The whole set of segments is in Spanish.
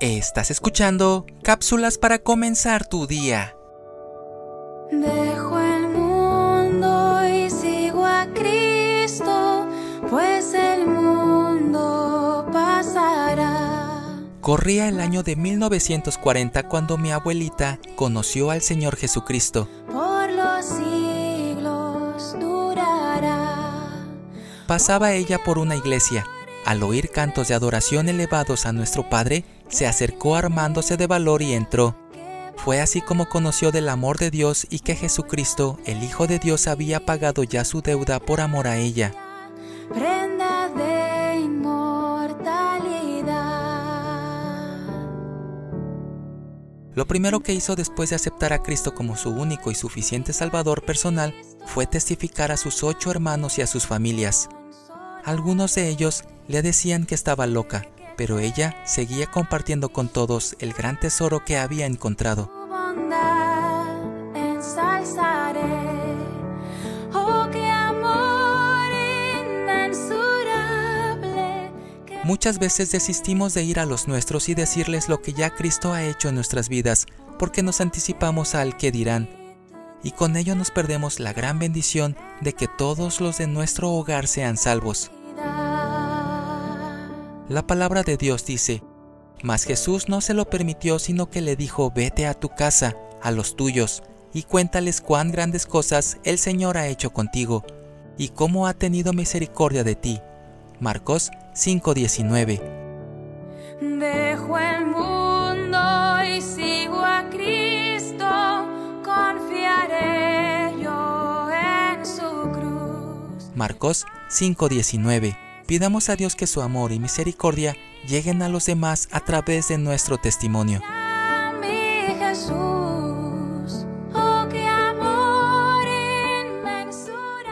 Estás escuchando cápsulas para comenzar tu día. Dejo el mundo y sigo a Cristo, pues el mundo pasará. Corría el año de 1940 cuando mi abuelita conoció al Señor Jesucristo. Por los siglos durará. Pasaba ella por una iglesia. Al oír cantos de adoración elevados a nuestro Padre, se acercó armándose de valor y entró. Fue así como conoció del amor de Dios y que Jesucristo, el Hijo de Dios, había pagado ya su deuda por amor a ella. Prenda de inmortalidad. Lo primero que hizo después de aceptar a Cristo como su único y suficiente Salvador personal fue testificar a sus ocho hermanos y a sus familias. Algunos de ellos le decían que estaba loca, pero ella seguía compartiendo con todos el gran tesoro que había encontrado. Oh, Muchas veces desistimos de ir a los nuestros y decirles lo que ya Cristo ha hecho en nuestras vidas, porque nos anticipamos al que dirán, y con ello nos perdemos la gran bendición de que todos los de nuestro hogar sean salvos. La palabra de Dios dice, Mas Jesús no se lo permitió, sino que le dijo, vete a tu casa, a los tuyos, y cuéntales cuán grandes cosas el Señor ha hecho contigo, y cómo ha tenido misericordia de ti. Marcos 5:19 Dejo el mundo y sigo a Cristo. Confiaré yo en su cruz. Marcos 5:19 Pidamos a Dios que su amor y misericordia lleguen a los demás a través de nuestro testimonio. Oh.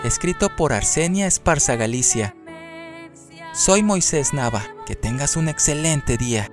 Escrito por Arsenia Esparza Galicia. Soy Moisés Nava. Que tengas un excelente día.